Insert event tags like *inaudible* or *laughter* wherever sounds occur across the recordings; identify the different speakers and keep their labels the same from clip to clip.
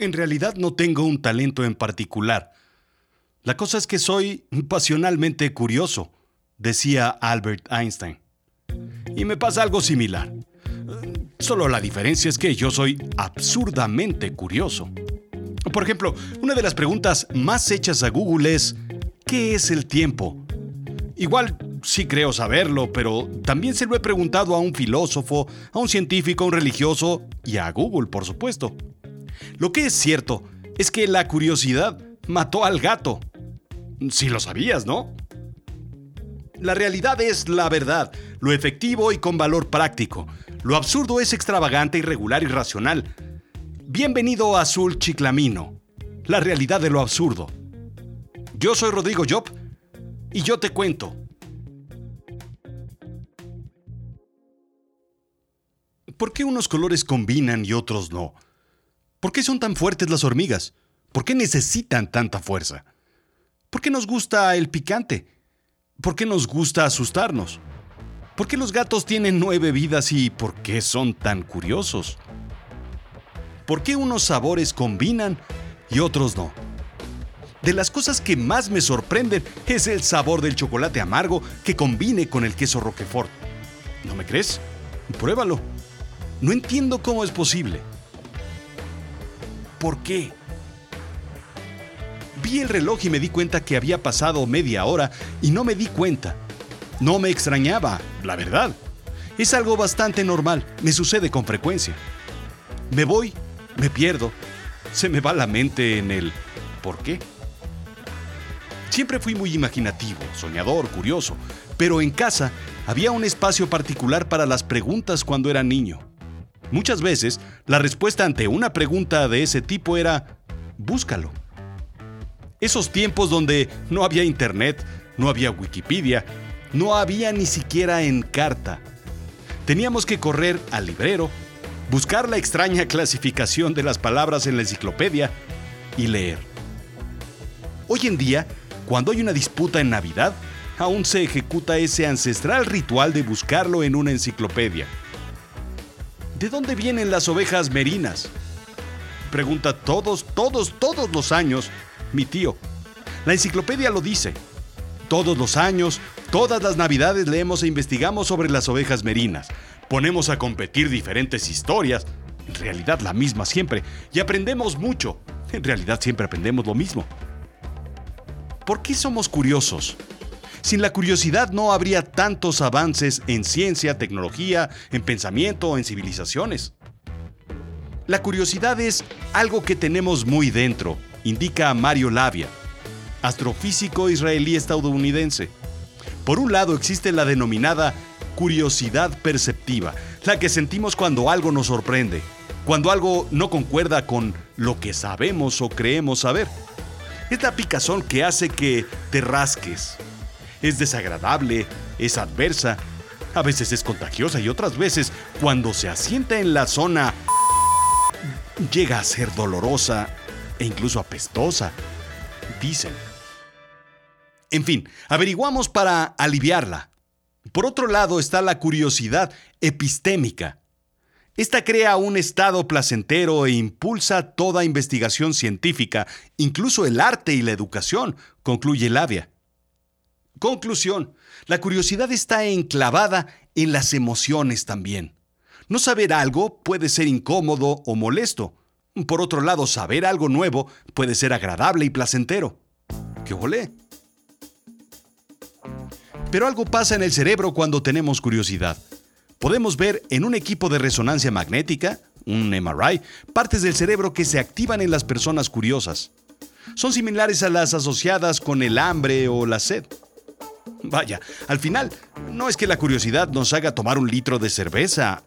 Speaker 1: En realidad no tengo un talento en particular. La cosa es que soy pasionalmente curioso, decía Albert Einstein. Y me pasa algo similar. Solo la diferencia es que yo soy absurdamente curioso. Por ejemplo, una de las preguntas más hechas a Google es, ¿qué es el tiempo? Igual sí creo saberlo, pero también se lo he preguntado a un filósofo, a un científico, a un religioso y a Google, por supuesto. Lo que es cierto es que la curiosidad mató al gato. Si lo sabías, ¿no? La realidad es la verdad, lo efectivo y con valor práctico. Lo absurdo es extravagante, irregular y racional. Bienvenido a Azul Chiclamino, la realidad de lo absurdo. Yo soy Rodrigo Job y yo te cuento. ¿Por qué unos colores combinan y otros no? ¿Por qué son tan fuertes las hormigas? ¿Por qué necesitan tanta fuerza? ¿Por qué nos gusta el picante? ¿Por qué nos gusta asustarnos? ¿Por qué los gatos tienen nueve vidas y por qué son tan curiosos? ¿Por qué unos sabores combinan y otros no? De las cosas que más me sorprenden es el sabor del chocolate amargo que combine con el queso Roquefort. ¿No me crees? Pruébalo. No entiendo cómo es posible. ¿Por qué? Vi el reloj y me di cuenta que había pasado media hora y no me di cuenta. No me extrañaba, la verdad. Es algo bastante normal, me sucede con frecuencia. Me voy, me pierdo, se me va la mente en el ¿por qué? Siempre fui muy imaginativo, soñador, curioso, pero en casa había un espacio particular para las preguntas cuando era niño. Muchas veces, la respuesta ante una pregunta de ese tipo era, búscalo. Esos tiempos donde no había internet, no había Wikipedia, no había ni siquiera en carta. Teníamos que correr al librero, buscar la extraña clasificación de las palabras en la enciclopedia y leer. Hoy en día, cuando hay una disputa en Navidad, aún se ejecuta ese ancestral ritual de buscarlo en una enciclopedia. ¿De dónde vienen las ovejas merinas? Pregunta todos, todos, todos los años mi tío. La enciclopedia lo dice. Todos los años, todas las navidades leemos e investigamos sobre las ovejas merinas. Ponemos a competir diferentes historias, en realidad la misma siempre, y aprendemos mucho. En realidad siempre aprendemos lo mismo. ¿Por qué somos curiosos? Sin la curiosidad no habría tantos avances en ciencia, tecnología, en pensamiento, en civilizaciones. La curiosidad es algo que tenemos muy dentro, indica Mario Labia, astrofísico israelí estadounidense. Por un lado existe la denominada curiosidad perceptiva, la que sentimos cuando algo nos sorprende, cuando algo no concuerda con lo que sabemos o creemos saber. Es la picazón que hace que te rasques, es desagradable, es adversa, a veces es contagiosa y otras veces, cuando se asienta en la zona, llega a ser dolorosa e incluso apestosa, dicen. En fin, averiguamos para aliviarla. Por otro lado está la curiosidad epistémica. Esta crea un estado placentero e impulsa toda investigación científica, incluso el arte y la educación, concluye Labia. Conclusión. La curiosidad está enclavada en las emociones también. No saber algo puede ser incómodo o molesto. Por otro lado, saber algo nuevo puede ser agradable y placentero. ¡Qué volé! Pero algo pasa en el cerebro cuando tenemos curiosidad. Podemos ver en un equipo de resonancia magnética, un MRI, partes del cerebro que se activan en las personas curiosas. Son similares a las asociadas con el hambre o la sed. Vaya, al final, no es que la curiosidad nos haga tomar un litro de cerveza,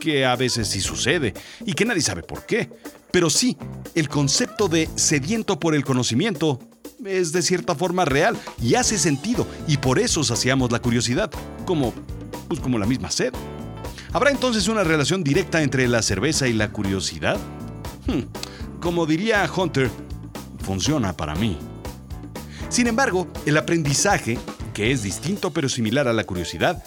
Speaker 1: que a veces sí sucede, y que nadie sabe por qué. Pero sí, el concepto de sediento por el conocimiento es de cierta forma real y hace sentido, y por eso saciamos la curiosidad, como, pues como la misma sed. ¿Habrá entonces una relación directa entre la cerveza y la curiosidad? Hmm, como diría Hunter, funciona para mí. Sin embargo, el aprendizaje, que es distinto pero similar a la curiosidad,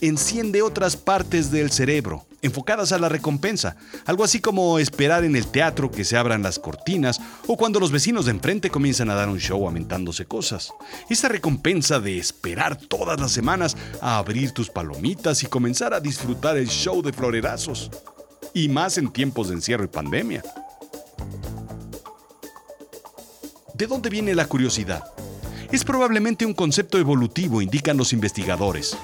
Speaker 1: enciende otras partes del cerebro, enfocadas a la recompensa, algo así como esperar en el teatro que se abran las cortinas o cuando los vecinos de enfrente comienzan a dar un show aumentándose cosas. Esa recompensa de esperar todas las semanas a abrir tus palomitas y comenzar a disfrutar el show de florerazos. Y más en tiempos de encierro y pandemia. ¿De dónde viene la curiosidad? Es probablemente un concepto evolutivo, indican los investigadores.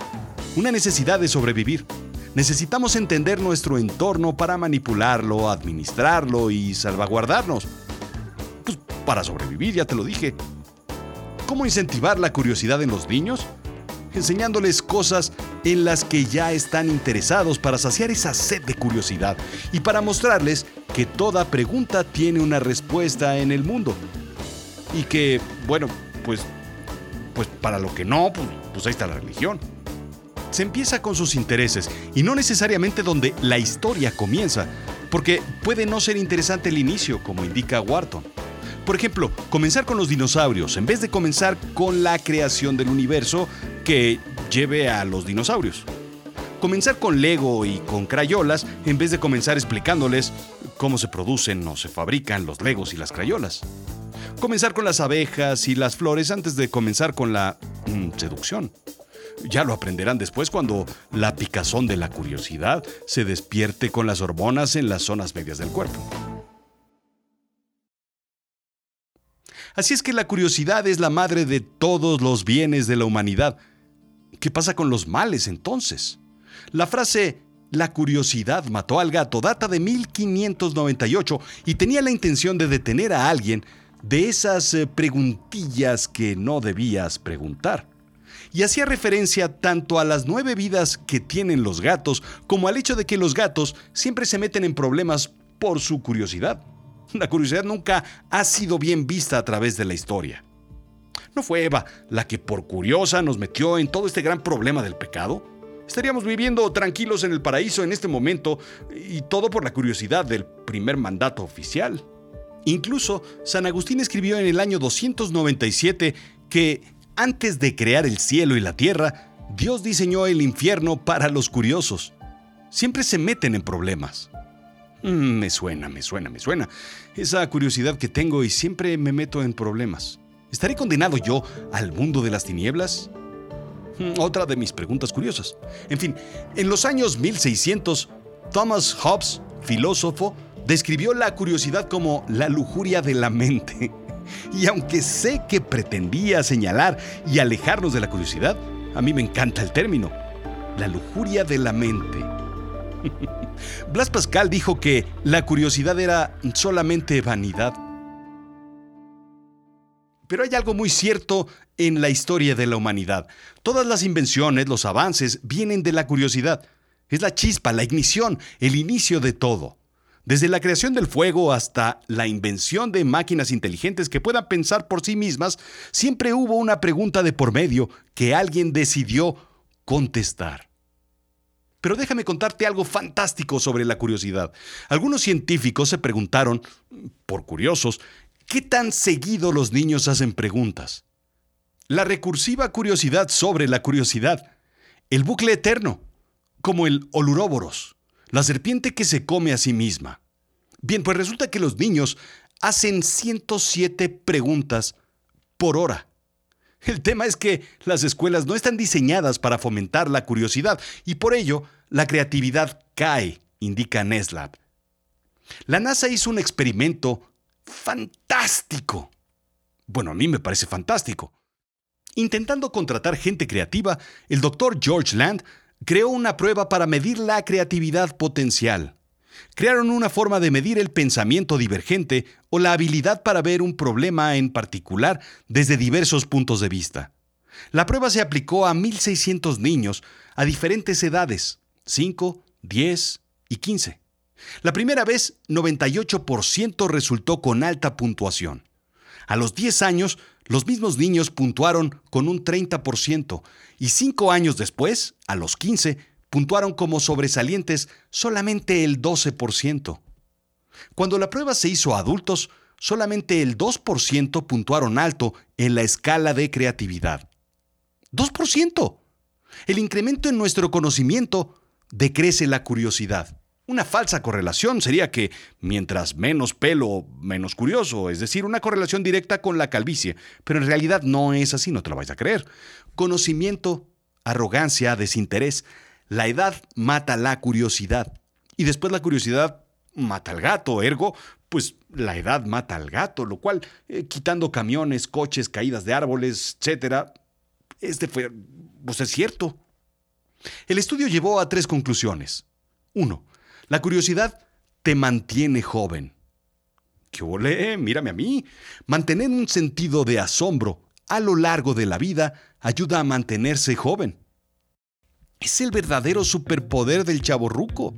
Speaker 1: Una necesidad de sobrevivir. Necesitamos entender nuestro entorno para manipularlo, administrarlo y salvaguardarnos. Pues para sobrevivir, ya te lo dije. ¿Cómo incentivar la curiosidad en los niños? Enseñándoles cosas en las que ya están interesados para saciar esa sed de curiosidad y para mostrarles que toda pregunta tiene una respuesta en el mundo y que, bueno, pues, pues para lo que no, pues, pues ahí está la religión. Se empieza con sus intereses y no necesariamente donde la historia comienza, porque puede no ser interesante el inicio, como indica Wharton. Por ejemplo, comenzar con los dinosaurios en vez de comenzar con la creación del universo que lleve a los dinosaurios. Comenzar con Lego y con crayolas en vez de comenzar explicándoles cómo se producen o se fabrican los Legos y las crayolas comenzar con las abejas y las flores antes de comenzar con la mm, seducción. Ya lo aprenderán después cuando la picazón de la curiosidad se despierte con las hormonas en las zonas medias del cuerpo. Así es que la curiosidad es la madre de todos los bienes de la humanidad. ¿Qué pasa con los males entonces? La frase la curiosidad mató al gato data de 1598 y tenía la intención de detener a alguien de esas eh, preguntillas que no debías preguntar. Y hacía referencia tanto a las nueve vidas que tienen los gatos como al hecho de que los gatos siempre se meten en problemas por su curiosidad. La curiosidad nunca ha sido bien vista a través de la historia. ¿No fue Eva la que por curiosa nos metió en todo este gran problema del pecado? Estaríamos viviendo tranquilos en el paraíso en este momento y todo por la curiosidad del primer mandato oficial. Incluso San Agustín escribió en el año 297 que antes de crear el cielo y la tierra, Dios diseñó el infierno para los curiosos. Siempre se meten en problemas. Mm, me suena, me suena, me suena. Esa curiosidad que tengo y siempre me meto en problemas. ¿Estaré condenado yo al mundo de las tinieblas? Mm, otra de mis preguntas curiosas. En fin, en los años 1600, Thomas Hobbes, filósofo, describió la curiosidad como la lujuria de la mente. Y aunque sé que pretendía señalar y alejarnos de la curiosidad, a mí me encanta el término, la lujuria de la mente. *laughs* Blas Pascal dijo que la curiosidad era solamente vanidad. Pero hay algo muy cierto en la historia de la humanidad. Todas las invenciones, los avances, vienen de la curiosidad. Es la chispa, la ignición, el inicio de todo. Desde la creación del fuego hasta la invención de máquinas inteligentes que puedan pensar por sí mismas, siempre hubo una pregunta de por medio que alguien decidió contestar. Pero déjame contarte algo fantástico sobre la curiosidad. Algunos científicos se preguntaron, por curiosos, ¿qué tan seguido los niños hacen preguntas? La recursiva curiosidad sobre la curiosidad, el bucle eterno, como el oluróboros la serpiente que se come a sí misma. Bien, pues resulta que los niños hacen 107 preguntas por hora. El tema es que las escuelas no están diseñadas para fomentar la curiosidad y por ello la creatividad cae, indica Neslab. La NASA hizo un experimento fantástico. Bueno, a mí me parece fantástico. Intentando contratar gente creativa, el doctor George Land creó una prueba para medir la creatividad potencial. Crearon una forma de medir el pensamiento divergente o la habilidad para ver un problema en particular desde diversos puntos de vista. La prueba se aplicó a 1.600 niños a diferentes edades, 5, 10 y 15. La primera vez, 98% resultó con alta puntuación. A los 10 años, los mismos niños puntuaron con un 30% y cinco años después, a los 15, puntuaron como sobresalientes solamente el 12%. Cuando la prueba se hizo a adultos, solamente el 2% puntuaron alto en la escala de creatividad. ¡2%! El incremento en nuestro conocimiento decrece la curiosidad. Una falsa correlación sería que mientras menos pelo, menos curioso, es decir, una correlación directa con la calvicie, pero en realidad no es así, no te lo vais a creer. Conocimiento, arrogancia, desinterés, la edad mata la curiosidad y después la curiosidad mata al gato, ergo, pues la edad mata al gato, lo cual, eh, quitando camiones, coches, caídas de árboles, etc., este fue, pues es cierto. El estudio llevó a tres conclusiones. Uno, la curiosidad te mantiene joven. ¿Qué ole? Mírame a mí. Mantener un sentido de asombro a lo largo de la vida ayuda a mantenerse joven. Es el verdadero superpoder del chaborruco.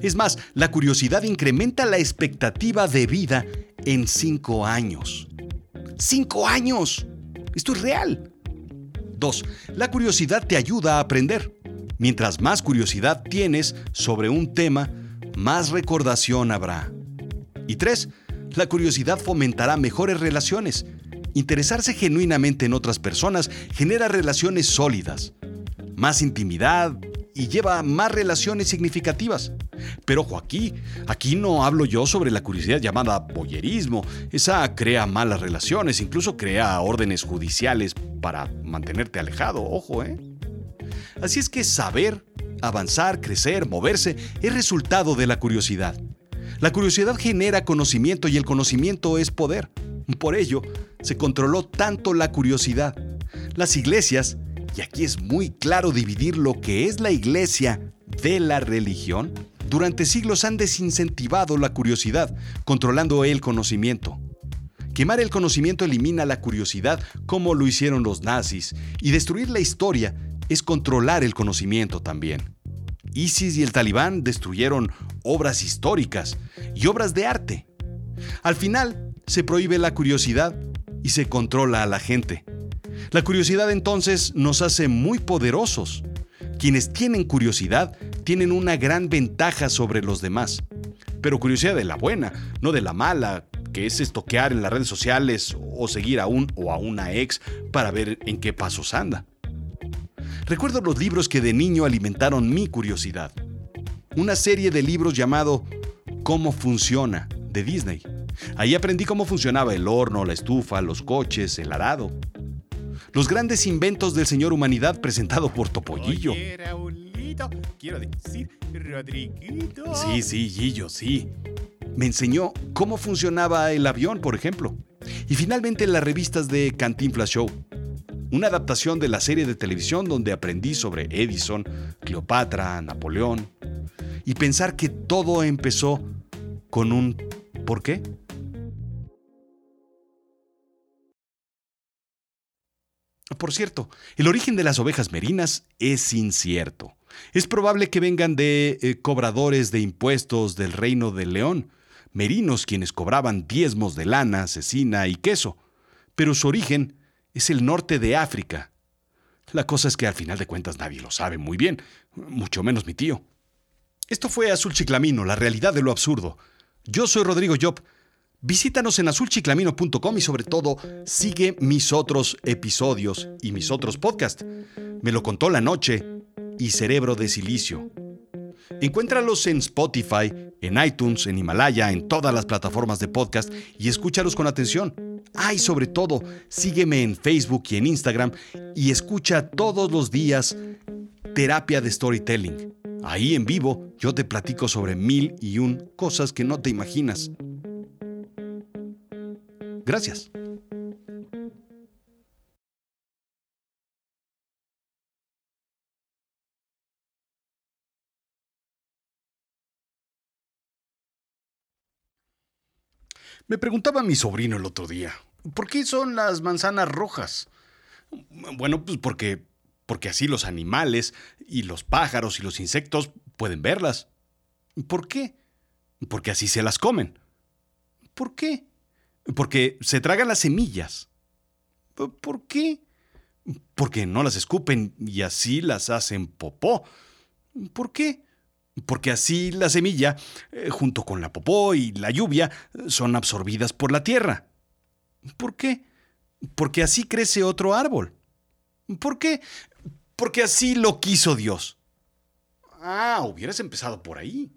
Speaker 1: Es más, la curiosidad incrementa la expectativa de vida en cinco años. ¡Cinco años! Esto es real. Dos, la curiosidad te ayuda a aprender. Mientras más curiosidad tienes sobre un tema, más recordación habrá. Y tres, la curiosidad fomentará mejores relaciones. Interesarse genuinamente en otras personas genera relaciones sólidas, más intimidad y lleva más relaciones significativas. Pero ojo, aquí, aquí no hablo yo sobre la curiosidad llamada boyerismo. Esa crea malas relaciones, incluso crea órdenes judiciales para mantenerte alejado. Ojo, ¿eh? Así es que saber, avanzar, crecer, moverse es resultado de la curiosidad. La curiosidad genera conocimiento y el conocimiento es poder. Por ello, se controló tanto la curiosidad. Las iglesias, y aquí es muy claro dividir lo que es la iglesia de la religión, durante siglos han desincentivado la curiosidad, controlando el conocimiento. Quemar el conocimiento elimina la curiosidad como lo hicieron los nazis, y destruir la historia es controlar el conocimiento también. ISIS y el talibán destruyeron obras históricas y obras de arte. Al final, se prohíbe la curiosidad y se controla a la gente. La curiosidad entonces nos hace muy poderosos. Quienes tienen curiosidad tienen una gran ventaja sobre los demás. Pero curiosidad de la buena, no de la mala, que es estoquear en las redes sociales o seguir a un o a una ex para ver en qué pasos anda. Recuerdo los libros que de niño alimentaron mi curiosidad. Una serie de libros llamado Cómo funciona, de Disney. Ahí aprendí cómo funcionaba el horno, la estufa, los coches, el arado. Los grandes inventos del señor humanidad presentado por Topollillo. quiero decir, Rodriguito. Sí, sí, Gillo, sí. Me enseñó cómo funcionaba el avión, por ejemplo. Y finalmente las revistas de Cantinflas Show una adaptación de la serie de televisión donde aprendí sobre Edison, Cleopatra, Napoleón, y pensar que todo empezó con un ¿por qué? Por cierto, el origen de las ovejas merinas es incierto. Es probable que vengan de eh, cobradores de impuestos del reino del león, merinos quienes cobraban diezmos de lana, cecina y queso, pero su origen es el norte de África. La cosa es que al final de cuentas nadie lo sabe muy bien, mucho menos mi tío. Esto fue Azul Chiclamino, la realidad de lo absurdo. Yo soy Rodrigo Job. Visítanos en azulchiclamino.com y sobre todo sigue mis otros episodios y mis otros podcasts. Me lo contó la noche y Cerebro de Silicio. Encuéntralos en Spotify, en iTunes, en Himalaya, en todas las plataformas de podcast y escúchalos con atención. Ah, y sobre todo, sígueme en Facebook y en Instagram y escucha todos los días Terapia de Storytelling. Ahí en vivo yo te platico sobre mil y un cosas que no te imaginas. Gracias. Me preguntaba mi sobrino el otro día, ¿por qué son las manzanas rojas? Bueno, pues porque, porque así los animales y los pájaros y los insectos pueden verlas. ¿Por qué? Porque así se las comen. ¿Por qué? Porque se tragan las semillas. ¿Por qué? Porque no las escupen y así las hacen popó. ¿Por qué? porque así la semilla, eh, junto con la popó y la lluvia, son absorbidas por la tierra. ¿Por qué? Porque así crece otro árbol. ¿Por qué? porque así lo quiso Dios. Ah, hubieras empezado por ahí.